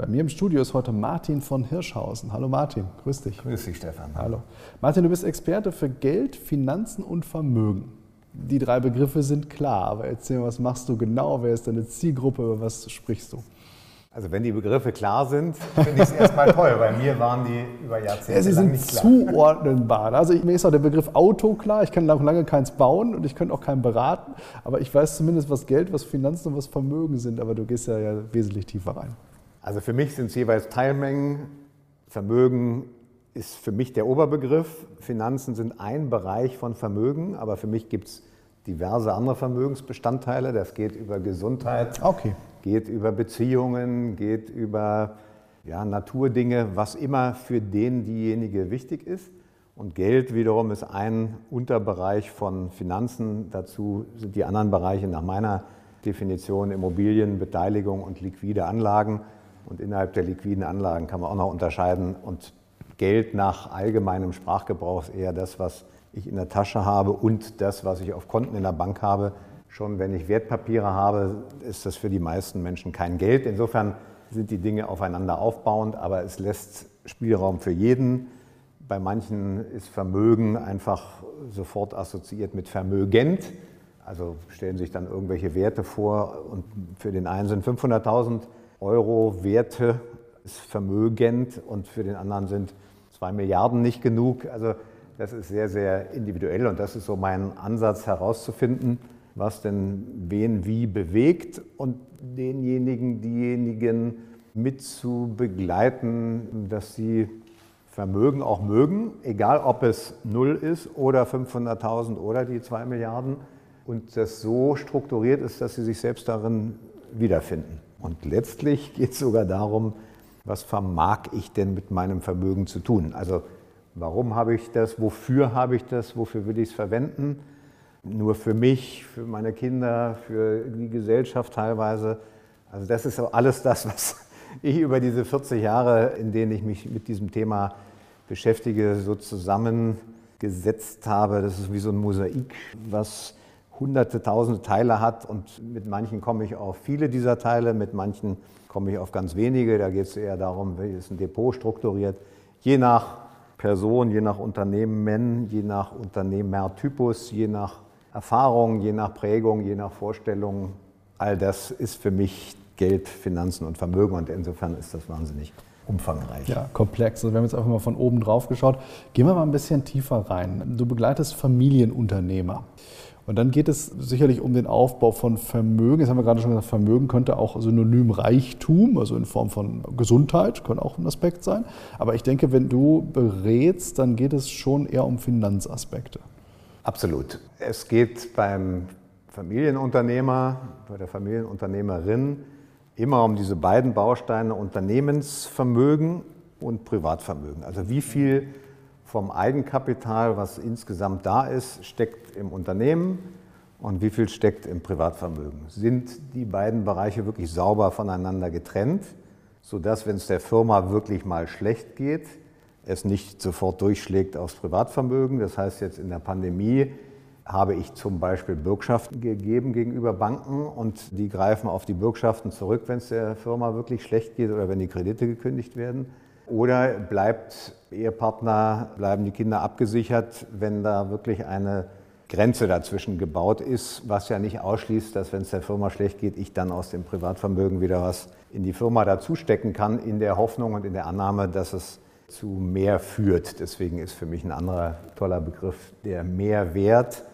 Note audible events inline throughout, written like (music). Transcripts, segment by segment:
Bei mir im Studio ist heute Martin von Hirschhausen. Hallo Martin, grüß dich. Grüß dich, Stefan. Hallo. Martin, du bist Experte für Geld, Finanzen und Vermögen. Die drei Begriffe sind klar, aber erzähl, was machst du genau? Wer ist deine Zielgruppe? Über was sprichst du? Also wenn die Begriffe klar sind, finde ich es erstmal toll. Bei mir waren die über Jahrzehnte ja, sie sind nicht klar. zuordnenbar. Also mir ist auch der Begriff Auto klar. Ich kann noch lange keins bauen und ich könnte auch keinen beraten. Aber ich weiß zumindest, was Geld, was Finanzen und was Vermögen sind. Aber du gehst ja, ja wesentlich tiefer rein. Also für mich sind es jeweils Teilmengen. Vermögen ist für mich der Oberbegriff. Finanzen sind ein Bereich von Vermögen. Aber für mich gibt es diverse andere Vermögensbestandteile. Das geht über Gesundheit. Okay geht über Beziehungen, geht über ja, Naturdinge, was immer für den diejenige wichtig ist. Und Geld wiederum ist ein Unterbereich von Finanzen. Dazu sind die anderen Bereiche nach meiner Definition Immobilien, Beteiligung und liquide Anlagen. Und innerhalb der liquiden Anlagen kann man auch noch unterscheiden. Und Geld nach allgemeinem Sprachgebrauch ist eher das, was ich in der Tasche habe und das, was ich auf Konten in der Bank habe. Schon wenn ich Wertpapiere habe, ist das für die meisten Menschen kein Geld. Insofern sind die Dinge aufeinander aufbauend, aber es lässt Spielraum für jeden. Bei manchen ist Vermögen einfach sofort assoziiert mit vermögend. Also stellen sich dann irgendwelche Werte vor und für den einen sind 500.000 Euro Werte ist vermögend und für den anderen sind zwei Milliarden nicht genug. Also das ist sehr, sehr individuell und das ist so mein Ansatz herauszufinden, was denn wen wie bewegt und denjenigen, diejenigen mit zu begleiten, dass sie Vermögen auch mögen, egal ob es null ist oder 500.000 oder die 2 Milliarden und das so strukturiert ist, dass sie sich selbst darin wiederfinden. Und letztlich (laughs) geht es sogar darum, was vermag ich denn mit meinem Vermögen zu tun? Also warum habe ich das, wofür habe ich das, wofür will ich es verwenden? nur für mich, für meine Kinder, für die Gesellschaft teilweise. Also das ist alles das, was (laughs) ich über diese 40 Jahre, in denen ich mich mit diesem Thema beschäftige, so zusammengesetzt habe. Das ist wie so ein Mosaik, was hunderte, tausende Teile hat und mit manchen komme ich auf viele dieser Teile, mit manchen komme ich auf ganz wenige. Da geht es eher darum, wie ist ein Depot strukturiert. Je nach Person, je nach Unternehmen, je nach Unternehmertypus, je nach Erfahrung, je nach Prägung, je nach Vorstellung, all das ist für mich Geld, Finanzen und Vermögen und insofern ist das wahnsinnig umfangreich. Ja, komplex. Also wir haben jetzt einfach mal von oben drauf geschaut. Gehen wir mal ein bisschen tiefer rein. Du begleitest Familienunternehmer. Und dann geht es sicherlich um den Aufbau von Vermögen. Jetzt haben wir gerade schon gesagt, Vermögen könnte auch synonym Reichtum, also in Form von Gesundheit, könnte auch ein Aspekt sein. Aber ich denke, wenn du berätst, dann geht es schon eher um Finanzaspekte. Absolut. Es geht beim Familienunternehmer, bei der Familienunternehmerin immer um diese beiden Bausteine Unternehmensvermögen und Privatvermögen. Also wie viel vom Eigenkapital, was insgesamt da ist, steckt im Unternehmen und wie viel steckt im Privatvermögen. Sind die beiden Bereiche wirklich sauber voneinander getrennt, sodass, wenn es der Firma wirklich mal schlecht geht, es nicht sofort durchschlägt aufs Privatvermögen. Das heißt, jetzt in der Pandemie habe ich zum Beispiel Bürgschaften gegeben gegenüber Banken und die greifen auf die Bürgschaften zurück, wenn es der Firma wirklich schlecht geht oder wenn die Kredite gekündigt werden. Oder bleibt Ehepartner, bleiben die Kinder abgesichert, wenn da wirklich eine Grenze dazwischen gebaut ist, was ja nicht ausschließt, dass wenn es der Firma schlecht geht, ich dann aus dem Privatvermögen wieder was in die Firma dazustecken kann, in der Hoffnung und in der Annahme, dass es zu mehr führt. Deswegen ist für mich ein anderer toller Begriff der Mehrwert.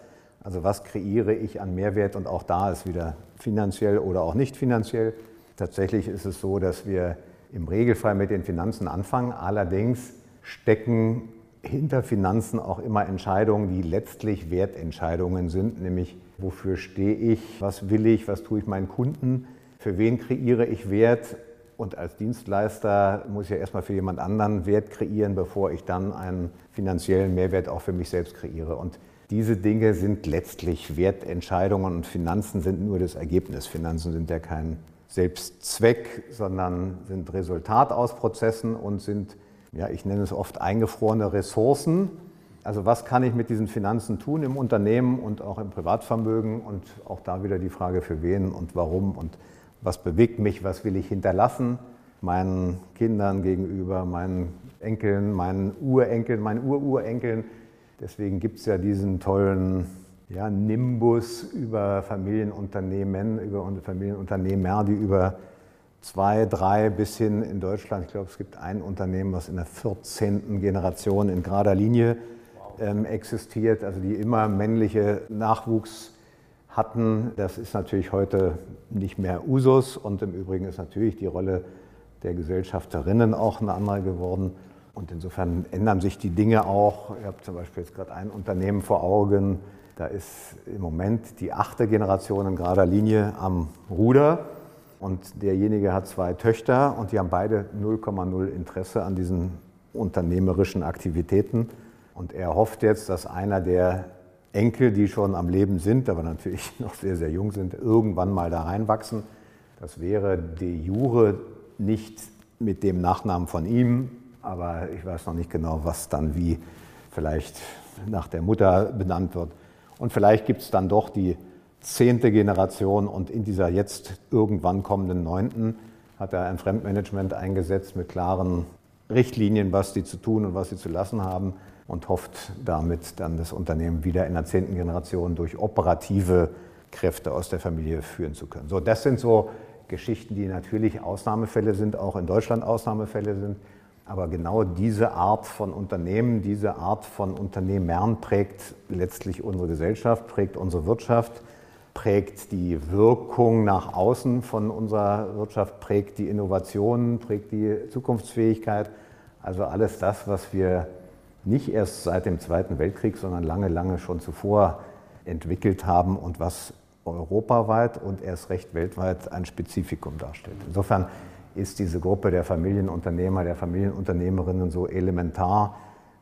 Also was kreiere ich an Mehrwert und auch da ist wieder finanziell oder auch nicht finanziell. Tatsächlich ist es so, dass wir im Regelfall mit den Finanzen anfangen. Allerdings stecken hinter Finanzen auch immer Entscheidungen, die letztlich Wertentscheidungen sind, nämlich wofür stehe ich, was will ich, was tue ich meinen Kunden, für wen kreiere ich Wert und als Dienstleister muss ich ja erstmal für jemand anderen Wert kreieren, bevor ich dann einen finanziellen Mehrwert auch für mich selbst kreiere. Und diese Dinge sind letztlich Wertentscheidungen und Finanzen sind nur das Ergebnis. Finanzen sind ja kein Selbstzweck, sondern sind Resultat aus Prozessen und sind, ja, ich nenne es oft eingefrorene Ressourcen. Also was kann ich mit diesen Finanzen tun im Unternehmen und auch im Privatvermögen und auch da wieder die Frage für wen und warum und was bewegt mich, was will ich hinterlassen meinen Kindern gegenüber, meinen Enkeln, meinen Urenkeln, meinen Ururenkeln. Deswegen gibt es ja diesen tollen ja, Nimbus über Familienunternehmen, über Familienunternehmer, die über zwei, drei bis hin in Deutschland, ich glaube, es gibt ein Unternehmen, was in der 14. Generation in gerader Linie ähm, existiert, also die immer männliche Nachwuchs hatten. Das ist natürlich heute nicht mehr Usus und im Übrigen ist natürlich die Rolle der Gesellschafterinnen auch eine andere geworden. Und insofern ändern sich die Dinge auch. Ich habe zum Beispiel jetzt gerade ein Unternehmen vor Augen, da ist im Moment die achte Generation in gerader Linie am Ruder. Und derjenige hat zwei Töchter und die haben beide 0,0 Interesse an diesen unternehmerischen Aktivitäten. Und er hofft jetzt, dass einer der Enkel, die schon am Leben sind, aber natürlich (laughs) noch sehr, sehr jung sind, irgendwann mal da reinwachsen. Das wäre de jure nicht mit dem Nachnamen von ihm, aber ich weiß noch nicht genau, was dann wie vielleicht nach der Mutter benannt wird. Und vielleicht gibt es dann doch die zehnte Generation und in dieser jetzt irgendwann kommenden neunten hat er ein Fremdmanagement eingesetzt mit klaren Richtlinien, was sie zu tun und was sie zu lassen haben und hofft damit dann das Unternehmen wieder in der zehnten Generation durch operative Kräfte aus der Familie führen zu können. So, das sind so Geschichten, die natürlich Ausnahmefälle sind, auch in Deutschland Ausnahmefälle sind. Aber genau diese Art von Unternehmen, diese Art von Unternehmern prägt letztlich unsere Gesellschaft, prägt unsere Wirtschaft, prägt die Wirkung nach außen von unserer Wirtschaft, prägt die Innovation, prägt die Zukunftsfähigkeit. Also alles das, was wir nicht erst seit dem Zweiten Weltkrieg, sondern lange, lange schon zuvor entwickelt haben und was europaweit und erst recht weltweit ein Spezifikum darstellt. Insofern ist diese Gruppe der Familienunternehmer, der Familienunternehmerinnen so elementar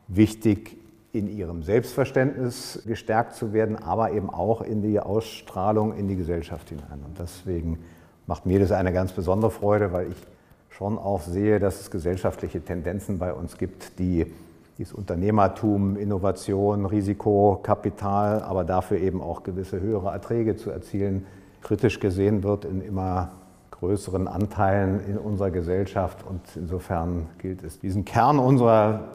wichtig, in ihrem Selbstverständnis gestärkt zu werden, aber eben auch in die Ausstrahlung in die Gesellschaft hinein. Und deswegen macht mir das eine ganz besondere Freude, weil ich schon auch sehe, dass es gesellschaftliche Tendenzen bei uns gibt, die dieses Unternehmertum, Innovation, Risiko, Kapital, aber dafür eben auch gewisse höhere Erträge zu erzielen, kritisch gesehen wird in immer größeren Anteilen in unserer Gesellschaft. Und insofern gilt es, diesen Kern unserer,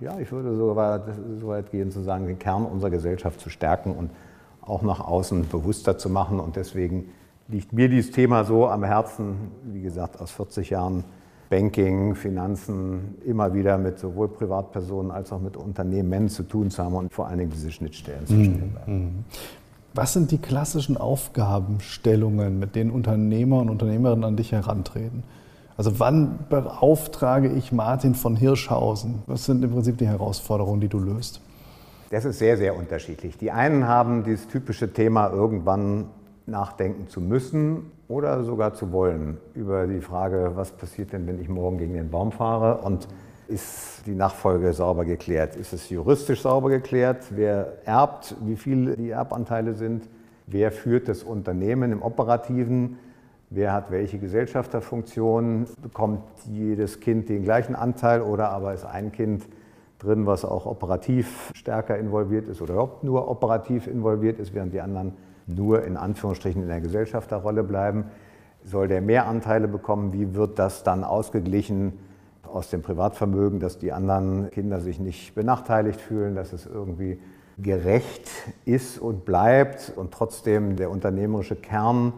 ja, ich würde sogar so weit gehen zu sagen, den Kern unserer Gesellschaft zu stärken und auch nach außen bewusster zu machen. Und deswegen liegt mir dieses Thema so am Herzen, wie gesagt, aus 40 Jahren Banking, Finanzen immer wieder mit sowohl Privatpersonen als auch mit Unternehmen zu tun zu haben und vor allen Dingen diese Schnittstellen zu stellen. Was sind die klassischen Aufgabenstellungen, mit denen Unternehmer und Unternehmerinnen an dich herantreten? Also wann beauftrage ich Martin von Hirschhausen? Was sind im Prinzip die Herausforderungen, die du löst? Das ist sehr, sehr unterschiedlich. Die einen haben dieses typische Thema irgendwann nachdenken zu müssen oder sogar zu wollen über die Frage, was passiert denn, wenn ich morgen gegen den Baum fahre und ist die Nachfolge sauber geklärt? Ist es juristisch sauber geklärt? Wer erbt, wie viel die Erbanteile sind? Wer führt das Unternehmen im Operativen? Wer hat welche Gesellschafterfunktion? Bekommt jedes Kind den gleichen Anteil oder aber ist ein Kind drin, was auch operativ stärker involviert ist oder überhaupt nur operativ involviert ist, während die anderen nur in Anführungsstrichen in der Gesellschafterrolle bleiben. Soll der mehr Anteile bekommen? Wie wird das dann ausgeglichen aus dem Privatvermögen, dass die anderen Kinder sich nicht benachteiligt fühlen, dass es irgendwie gerecht ist und bleibt und trotzdem der unternehmerische Kern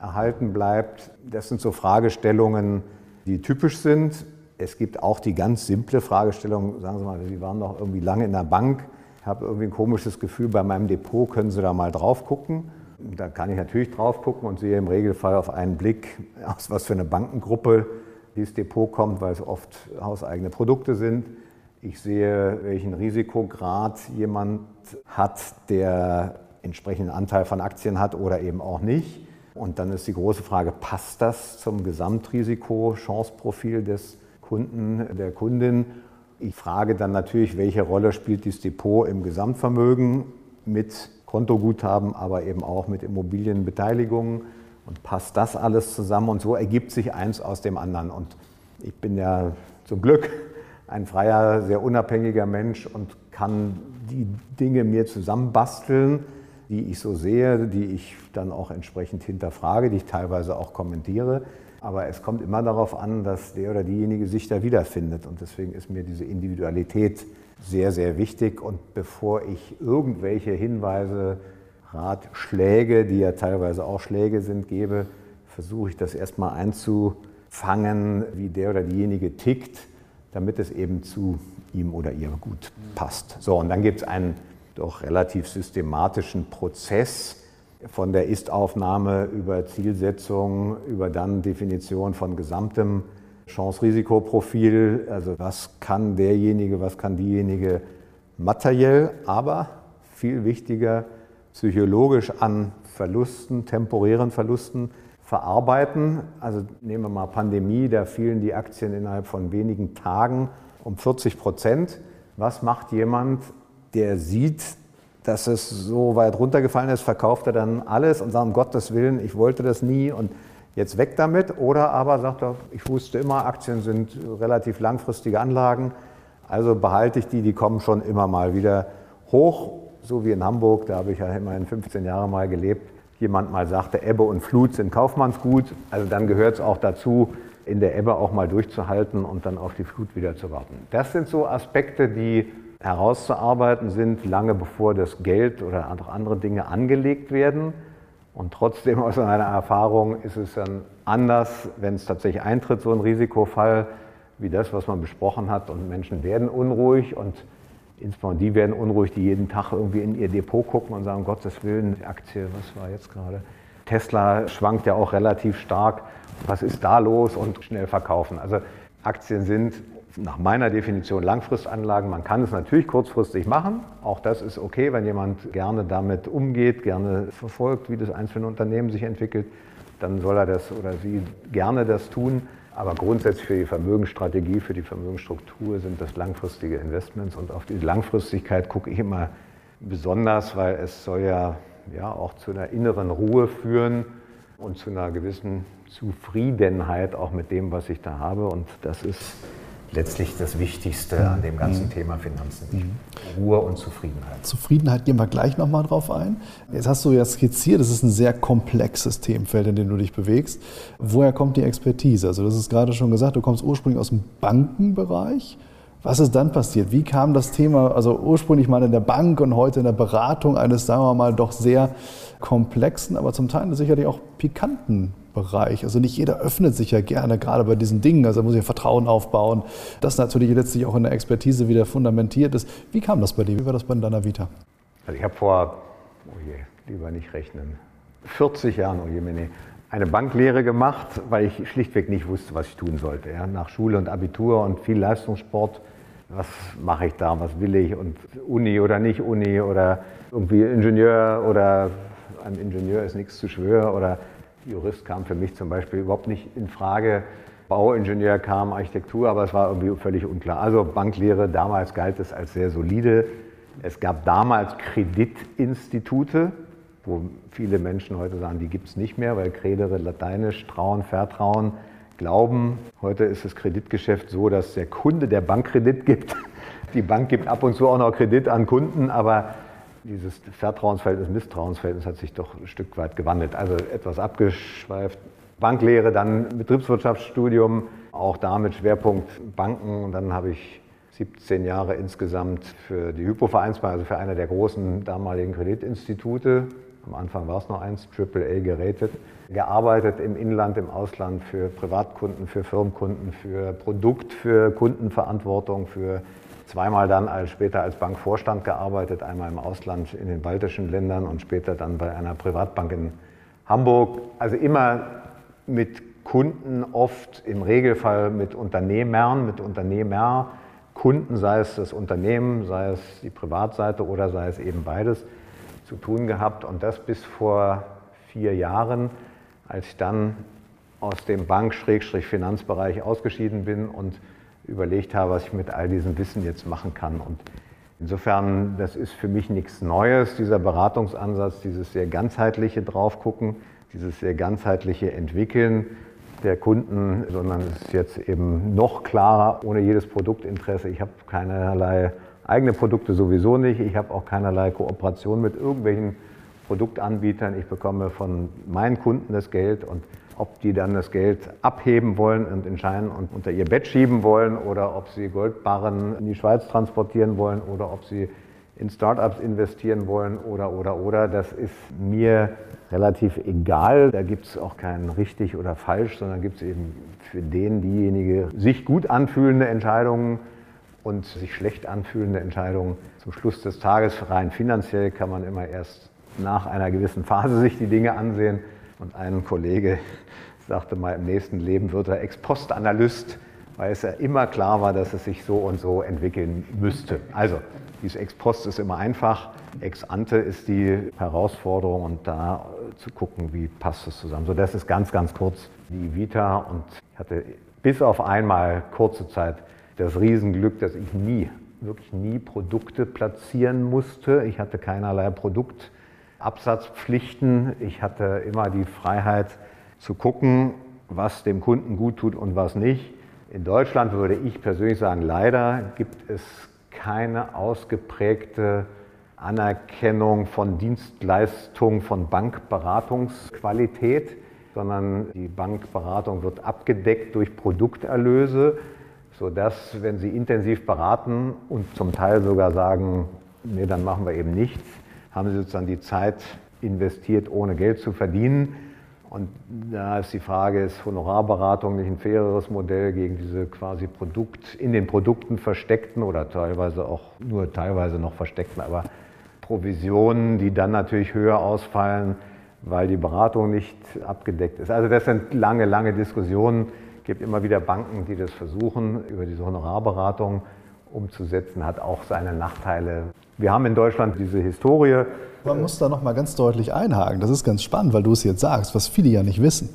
erhalten bleibt? Das sind so Fragestellungen, die typisch sind. Es gibt auch die ganz simple Fragestellung, sagen Sie mal, Sie waren noch irgendwie lange in der Bank habe irgendwie ein komisches Gefühl, bei meinem Depot können Sie da mal drauf gucken. Da kann ich natürlich drauf gucken und sehe im Regelfall auf einen Blick, aus was für eine Bankengruppe dieses Depot kommt, weil es oft hauseigene Produkte sind. Ich sehe, welchen Risikograd jemand hat, der entsprechenden Anteil von Aktien hat oder eben auch nicht. Und dann ist die große Frage, passt das zum Gesamtrisiko, Chanceprofil des Kunden, der Kundin? Ich frage dann natürlich, welche Rolle spielt dieses Depot im Gesamtvermögen mit Kontoguthaben, aber eben auch mit Immobilienbeteiligungen und passt das alles zusammen und so ergibt sich eins aus dem anderen. Und ich bin ja zum Glück ein freier, sehr unabhängiger Mensch und kann die Dinge mir zusammenbasteln, die ich so sehe, die ich dann auch entsprechend hinterfrage, die ich teilweise auch kommentiere. Aber es kommt immer darauf an, dass der oder diejenige sich da wiederfindet. Und deswegen ist mir diese Individualität sehr, sehr wichtig. Und bevor ich irgendwelche Hinweise, Ratschläge, die ja teilweise auch Schläge sind, gebe, versuche ich das erstmal einzufangen, wie der oder diejenige tickt, damit es eben zu ihm oder ihr gut passt. So, und dann gibt es einen doch relativ systematischen Prozess, von der Ist-Aufnahme über Zielsetzung, über dann Definition von gesamtem Chance-Risikoprofil. Also was kann derjenige, was kann diejenige materiell, aber viel wichtiger psychologisch an Verlusten, temporären Verlusten verarbeiten. Also nehmen wir mal Pandemie, da fielen die Aktien innerhalb von wenigen Tagen um 40 Prozent. Was macht jemand, der sieht, dass es so weit runtergefallen ist, verkauft er dann alles und sagt, um Gottes Willen, ich wollte das nie und jetzt weg damit. Oder aber sagt er, ich wusste immer, Aktien sind relativ langfristige Anlagen, also behalte ich die, die kommen schon immer mal wieder hoch. So wie in Hamburg, da habe ich ja immerhin 15 Jahre mal gelebt. Jemand mal sagte, Ebbe und Flut sind Kaufmannsgut. Also dann gehört es auch dazu, in der Ebbe auch mal durchzuhalten und dann auf die Flut wieder zu warten. Das sind so Aspekte, die herauszuarbeiten sind, lange bevor das Geld oder andere Dinge angelegt werden. Und trotzdem aus meiner Erfahrung ist es dann anders, wenn es tatsächlich eintritt, so ein Risikofall wie das, was man besprochen hat. Und Menschen werden unruhig und insbesondere die werden unruhig, die jeden Tag irgendwie in ihr Depot gucken und sagen, Gottes Willen, die Aktie, was war jetzt gerade? Tesla schwankt ja auch relativ stark. Was ist da los? Und schnell verkaufen. Also Aktien sind nach meiner Definition Langfristanlagen. Man kann es natürlich kurzfristig machen. Auch das ist okay, wenn jemand gerne damit umgeht, gerne verfolgt, wie das einzelne Unternehmen sich entwickelt, dann soll er das oder sie gerne das tun. Aber grundsätzlich für die Vermögensstrategie, für die Vermögensstruktur sind das langfristige Investments. Und auf die Langfristigkeit gucke ich immer besonders, weil es soll ja, ja auch zu einer inneren Ruhe führen und zu einer gewissen Zufriedenheit auch mit dem, was ich da habe. Und das ist letztlich das Wichtigste an dem ganzen mhm. Thema Finanzen. Mhm. Ruhe und Zufriedenheit. Zufriedenheit gehen wir gleich nochmal drauf ein. Jetzt hast du ja skizziert, es ist ein sehr komplexes Themenfeld, in dem du dich bewegst. Woher kommt die Expertise? Also das ist gerade schon gesagt, du kommst ursprünglich aus dem Bankenbereich. Was ist dann passiert? Wie kam das Thema, also ursprünglich mal in der Bank und heute in der Beratung eines, sagen wir mal, doch sehr komplexen, aber zum Teil sicherlich auch pikanten Bereich. Also nicht jeder öffnet sich ja gerne, gerade bei diesen Dingen. Also muss ich ja Vertrauen aufbauen, das natürlich letztlich auch in der Expertise wieder fundamentiert ist. Wie kam das bei dir? Wie war das bei deiner Vita? Also ich habe vor, oh je, lieber nicht rechnen, 40 Jahren, oh je, meine, eine Banklehre gemacht, weil ich schlichtweg nicht wusste, was ich tun sollte. Ja. Nach Schule und Abitur und viel Leistungssport, was mache ich da, was will ich und Uni oder nicht Uni oder irgendwie Ingenieur oder ein Ingenieur ist nichts zu schwören oder Jurist kam für mich zum Beispiel überhaupt nicht in Frage. Bauingenieur kam, Architektur, aber es war irgendwie völlig unklar. Also Banklehre, damals galt es als sehr solide. Es gab damals Kreditinstitute, wo viele Menschen heute sagen, die gibt es nicht mehr, weil Credere lateinisch, Trauen, Vertrauen, Glauben. Heute ist das Kreditgeschäft so, dass der Kunde der Bank Kredit gibt. Die Bank gibt ab und zu auch noch Kredit an Kunden, aber dieses Vertrauensverhältnis, Misstrauensverhältnis hat sich doch ein Stück weit gewandelt. Also etwas abgeschweift. Banklehre, dann Betriebswirtschaftsstudium, auch da mit Schwerpunkt Banken. Und dann habe ich 17 Jahre insgesamt für die Hypo-Vereinsbank, also für einer der großen damaligen Kreditinstitute, am Anfang war es noch eins, AAA geratet, gearbeitet im Inland, im Ausland für Privatkunden, für Firmenkunden, für Produkt, für Kundenverantwortung, für zweimal dann als, später als Bankvorstand gearbeitet, einmal im Ausland in den baltischen Ländern und später dann bei einer Privatbank in Hamburg. Also immer mit Kunden, oft im Regelfall mit Unternehmern, mit Unternehmer, Kunden, sei es das Unternehmen, sei es die Privatseite oder sei es eben beides, zu tun gehabt. Und das bis vor vier Jahren als ich dann aus dem Bank-Finanzbereich ausgeschieden bin und überlegt habe, was ich mit all diesem Wissen jetzt machen kann. Und insofern, das ist für mich nichts Neues, dieser Beratungsansatz, dieses sehr ganzheitliche Draufgucken, dieses sehr ganzheitliche Entwickeln der Kunden, sondern es ist jetzt eben noch klarer, ohne jedes Produktinteresse. Ich habe keinerlei eigene Produkte sowieso nicht. Ich habe auch keinerlei Kooperation mit irgendwelchen Produktanbietern. Ich bekomme von meinen Kunden das Geld und ob die dann das Geld abheben wollen und entscheiden und unter ihr Bett schieben wollen oder ob sie Goldbarren in die Schweiz transportieren wollen oder ob sie in Startups investieren wollen oder, oder, oder. Das ist mir relativ egal. Da gibt es auch kein richtig oder falsch, sondern gibt es eben für den, diejenige sich gut anfühlende Entscheidungen und sich schlecht anfühlende Entscheidungen. Zum Schluss des Tages rein finanziell kann man immer erst nach einer gewissen Phase sich die Dinge ansehen. Und ein Kollege sagte mal, im nächsten Leben wird er Ex-Post-Analyst, weil es ja immer klar war, dass es sich so und so entwickeln müsste. Also, dieses Ex-Post ist immer einfach, Ex-Ante ist die Herausforderung und da zu gucken, wie passt es zusammen. So, das ist ganz, ganz kurz die Vita und ich hatte bis auf einmal kurze Zeit das Riesenglück, dass ich nie, wirklich nie Produkte platzieren musste. Ich hatte keinerlei Produktabsatzpflichten. Ich hatte immer die Freiheit zu gucken, was dem Kunden gut tut und was nicht. In Deutschland würde ich persönlich sagen, leider gibt es keine ausgeprägte Anerkennung von Dienstleistungen von Bankberatungsqualität, sondern die Bankberatung wird abgedeckt durch Produkterlöse sodass, wenn Sie intensiv beraten und zum Teil sogar sagen, nee, dann machen wir eben nichts, haben Sie sozusagen die Zeit investiert, ohne Geld zu verdienen. Und da ist die Frage, ist Honorarberatung nicht ein faireres Modell gegen diese quasi Produkt, in den Produkten versteckten oder teilweise auch nur teilweise noch versteckten, aber Provisionen, die dann natürlich höher ausfallen, weil die Beratung nicht abgedeckt ist. Also das sind lange, lange Diskussionen gibt immer wieder Banken, die das versuchen, über diese Honorarberatung umzusetzen, hat auch seine Nachteile. Wir haben in Deutschland diese Historie. Man muss da noch mal ganz deutlich einhaken. Das ist ganz spannend, weil du es jetzt sagst, was viele ja nicht wissen.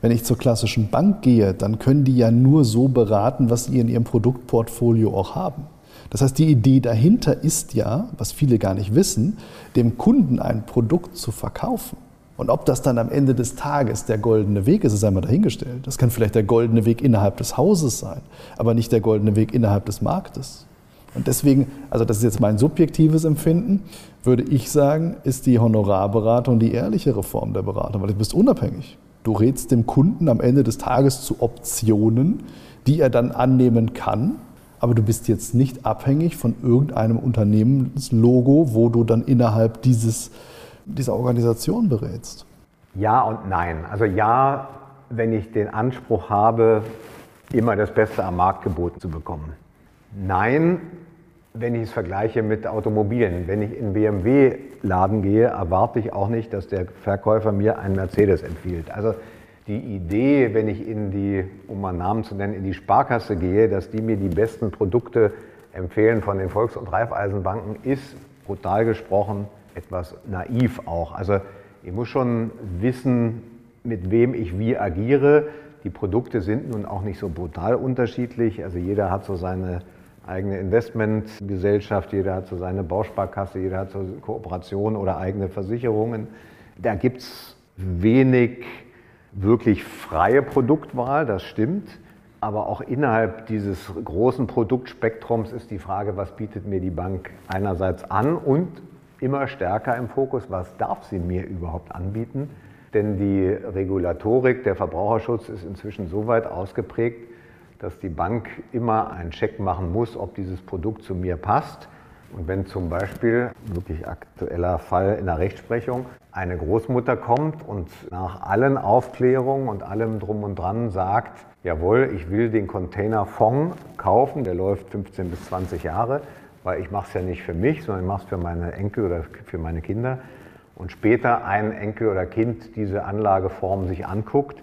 Wenn ich zur klassischen Bank gehe, dann können die ja nur so beraten, was sie in ihrem Produktportfolio auch haben. Das heißt, die Idee dahinter ist ja, was viele gar nicht wissen, dem Kunden ein Produkt zu verkaufen. Und ob das dann am Ende des Tages der goldene Weg ist, ist einmal dahingestellt. Das kann vielleicht der goldene Weg innerhalb des Hauses sein, aber nicht der goldene Weg innerhalb des Marktes. Und deswegen, also das ist jetzt mein subjektives Empfinden, würde ich sagen, ist die Honorarberatung die ehrlichere Form der Beratung, weil du bist unabhängig. Du rätst dem Kunden am Ende des Tages zu Optionen, die er dann annehmen kann, aber du bist jetzt nicht abhängig von irgendeinem Unternehmenslogo, wo du dann innerhalb dieses dieser Organisation berätst? Ja und nein. Also ja, wenn ich den Anspruch habe, immer das Beste am Markt geboten zu bekommen. Nein, wenn ich es vergleiche mit Automobilen. Wenn ich in BMW-Laden gehe, erwarte ich auch nicht, dass der Verkäufer mir einen Mercedes empfiehlt. Also die Idee, wenn ich in die, um mal Namen zu nennen, in die Sparkasse gehe, dass die mir die besten Produkte empfehlen von den Volks- und Raiffeisenbanken, ist brutal gesprochen etwas naiv auch. Also ich muss schon wissen, mit wem ich wie agiere. Die Produkte sind nun auch nicht so brutal unterschiedlich. Also jeder hat so seine eigene Investmentgesellschaft, jeder hat so seine Bausparkasse, jeder hat so Kooperationen oder eigene Versicherungen. Da gibt es wenig wirklich freie Produktwahl, das stimmt. Aber auch innerhalb dieses großen Produktspektrums ist die Frage, was bietet mir die Bank einerseits an und immer stärker im Fokus, was darf sie mir überhaupt anbieten. Denn die Regulatorik, der Verbraucherschutz ist inzwischen so weit ausgeprägt, dass die Bank immer einen Check machen muss, ob dieses Produkt zu mir passt. Und wenn zum Beispiel, wirklich aktueller Fall in der Rechtsprechung, eine Großmutter kommt und nach allen Aufklärungen und allem drum und dran sagt, jawohl, ich will den Containerfonds kaufen, der läuft 15 bis 20 Jahre, weil ich mache es ja nicht für mich, sondern ich mache es für meine Enkel oder für meine Kinder. Und später ein Enkel oder Kind diese Anlageform sich anguckt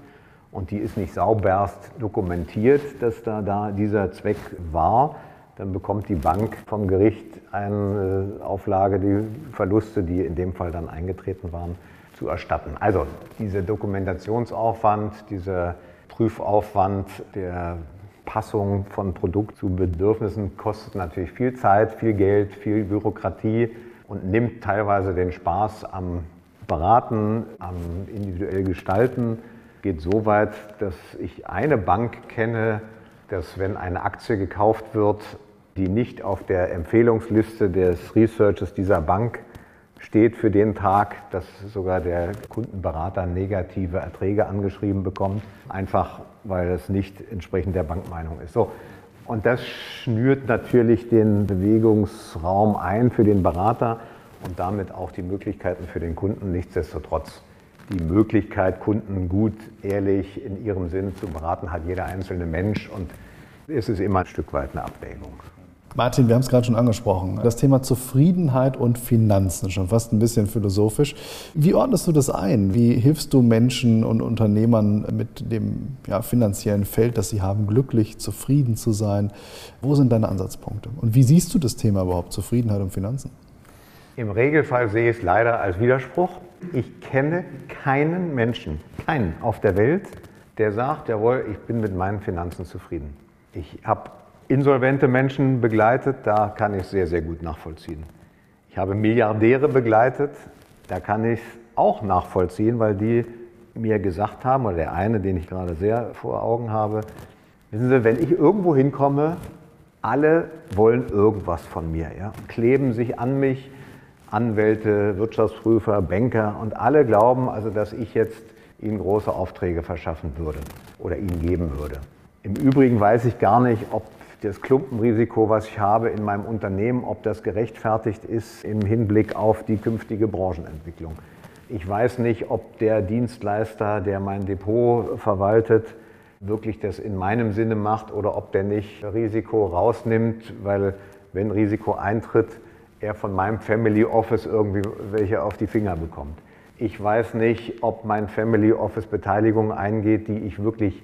und die ist nicht sauberst dokumentiert, dass da, da dieser Zweck war, dann bekommt die Bank vom Gericht eine Auflage, die Verluste, die in dem Fall dann eingetreten waren, zu erstatten. Also dieser Dokumentationsaufwand, dieser Prüfaufwand der Passung von Produkt zu Bedürfnissen kostet natürlich viel Zeit, viel Geld, viel Bürokratie und nimmt teilweise den Spaß am Beraten, am individuell Gestalten. Geht so weit, dass ich eine Bank kenne, dass wenn eine Aktie gekauft wird, die nicht auf der Empfehlungsliste des Researches dieser Bank steht für den Tag, dass sogar der Kundenberater negative Erträge angeschrieben bekommt, einfach weil es nicht entsprechend der Bankmeinung ist. So. Und das schnürt natürlich den Bewegungsraum ein für den Berater und damit auch die Möglichkeiten für den Kunden. Nichtsdestotrotz die Möglichkeit, Kunden gut, ehrlich in ihrem Sinn zu beraten, hat jeder einzelne Mensch und es ist immer ein Stück weit eine Abwägung. Martin, wir haben es gerade schon angesprochen. Das Thema Zufriedenheit und Finanzen, schon fast ein bisschen philosophisch. Wie ordnest du das ein? Wie hilfst du Menschen und Unternehmern mit dem ja, finanziellen Feld, das sie haben, glücklich, zufrieden zu sein? Wo sind deine Ansatzpunkte? Und wie siehst du das Thema überhaupt, Zufriedenheit und Finanzen? Im Regelfall sehe ich es leider als Widerspruch. Ich kenne keinen Menschen, keinen auf der Welt, der sagt, jawohl, ich bin mit meinen Finanzen zufrieden. Ich habe insolvente Menschen begleitet, da kann ich es sehr, sehr gut nachvollziehen. Ich habe Milliardäre begleitet, da kann ich es auch nachvollziehen, weil die mir gesagt haben, oder der eine, den ich gerade sehr vor Augen habe, wissen Sie, wenn ich irgendwo hinkomme, alle wollen irgendwas von mir, ja, kleben sich an mich, Anwälte, Wirtschaftsprüfer, Banker und alle glauben also, dass ich jetzt ihnen große Aufträge verschaffen würde oder ihnen geben würde. Im Übrigen weiß ich gar nicht, ob das Klumpenrisiko, was ich habe in meinem Unternehmen, ob das gerechtfertigt ist im Hinblick auf die künftige Branchenentwicklung. Ich weiß nicht, ob der Dienstleister, der mein Depot verwaltet, wirklich das in meinem Sinne macht oder ob der nicht Risiko rausnimmt, weil wenn Risiko eintritt, er von meinem Family Office irgendwie welche auf die Finger bekommt. Ich weiß nicht, ob mein Family Office Beteiligung eingeht, die ich wirklich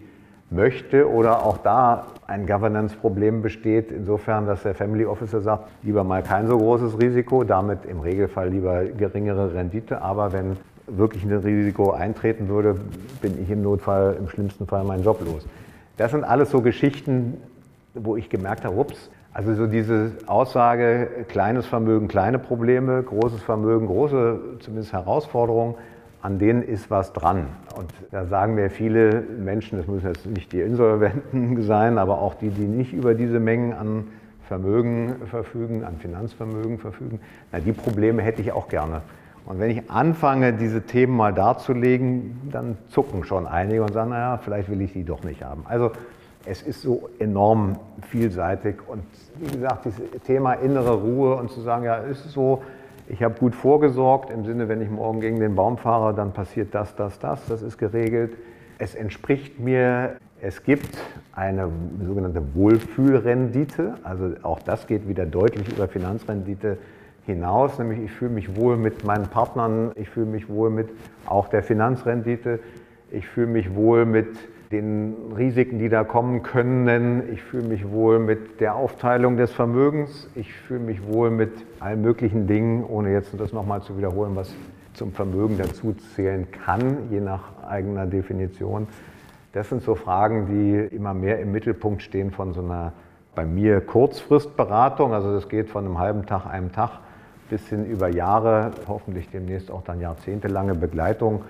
möchte oder auch da ein Governance-Problem besteht, insofern, dass der Family Officer sagt, lieber mal kein so großes Risiko, damit im Regelfall lieber geringere Rendite, aber wenn wirklich ein Risiko eintreten würde, bin ich im Notfall, im schlimmsten Fall meinen Job los. Das sind alles so Geschichten, wo ich gemerkt habe, ups, also so diese Aussage, kleines Vermögen, kleine Probleme, großes Vermögen, große zumindest Herausforderungen, an denen ist was dran. Und da sagen mir viele Menschen, das müssen jetzt nicht die Insolventen (laughs) sein, aber auch die, die nicht über diese Mengen an Vermögen verfügen, an Finanzvermögen verfügen, na, die Probleme hätte ich auch gerne. Und wenn ich anfange, diese Themen mal darzulegen, dann zucken schon einige und sagen, naja, vielleicht will ich die doch nicht haben. Also es ist so enorm vielseitig und wie gesagt, dieses Thema innere Ruhe und zu sagen, ja, ist so, ich habe gut vorgesorgt im Sinne, wenn ich morgen gegen den Baum fahre, dann passiert das, das, das, das ist geregelt. Es entspricht mir, es gibt eine sogenannte Wohlfühlrendite, also auch das geht wieder deutlich über Finanzrendite hinaus, nämlich ich fühle mich wohl mit meinen Partnern, ich fühle mich wohl mit auch der Finanzrendite, ich fühle mich wohl mit den Risiken, die da kommen können. Ich fühle mich wohl mit der Aufteilung des Vermögens. Ich fühle mich wohl mit allen möglichen Dingen, ohne jetzt das nochmal zu wiederholen, was zum Vermögen dazu zählen kann, je nach eigener Definition. Das sind so Fragen, die immer mehr im Mittelpunkt stehen von so einer bei mir Kurzfristberatung. Also das geht von einem halben Tag, einem Tag bis hin über Jahre, hoffentlich demnächst auch dann jahrzehntelange Begleitung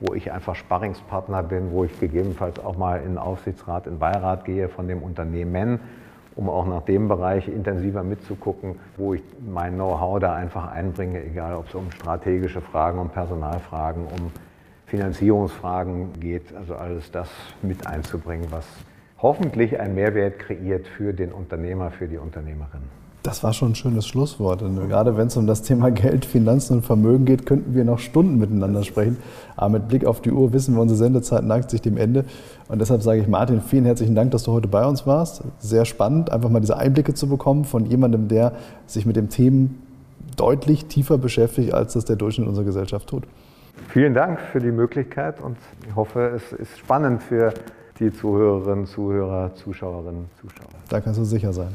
wo ich einfach Sparringspartner bin, wo ich gegebenenfalls auch mal in den Aufsichtsrat, in den Beirat gehe von dem Unternehmen, um auch nach dem Bereich intensiver mitzugucken, wo ich mein Know-how da einfach einbringe, egal ob es um strategische Fragen, um Personalfragen, um Finanzierungsfragen geht, also alles das mit einzubringen, was hoffentlich einen Mehrwert kreiert für den Unternehmer, für die Unternehmerin. Das war schon ein schönes Schlusswort. Und gerade wenn es um das Thema Geld, Finanzen und Vermögen geht, könnten wir noch Stunden miteinander sprechen. Aber mit Blick auf die Uhr wissen wir, unsere Sendezeit neigt sich dem Ende. Und deshalb sage ich Martin, vielen herzlichen Dank, dass du heute bei uns warst. Sehr spannend, einfach mal diese Einblicke zu bekommen von jemandem, der sich mit dem Themen deutlich tiefer beschäftigt, als das der Durchschnitt unserer Gesellschaft tut. Vielen Dank für die Möglichkeit und ich hoffe, es ist spannend für die Zuhörerinnen, Zuhörer, Zuschauerinnen, Zuschauer. Da kannst du sicher sein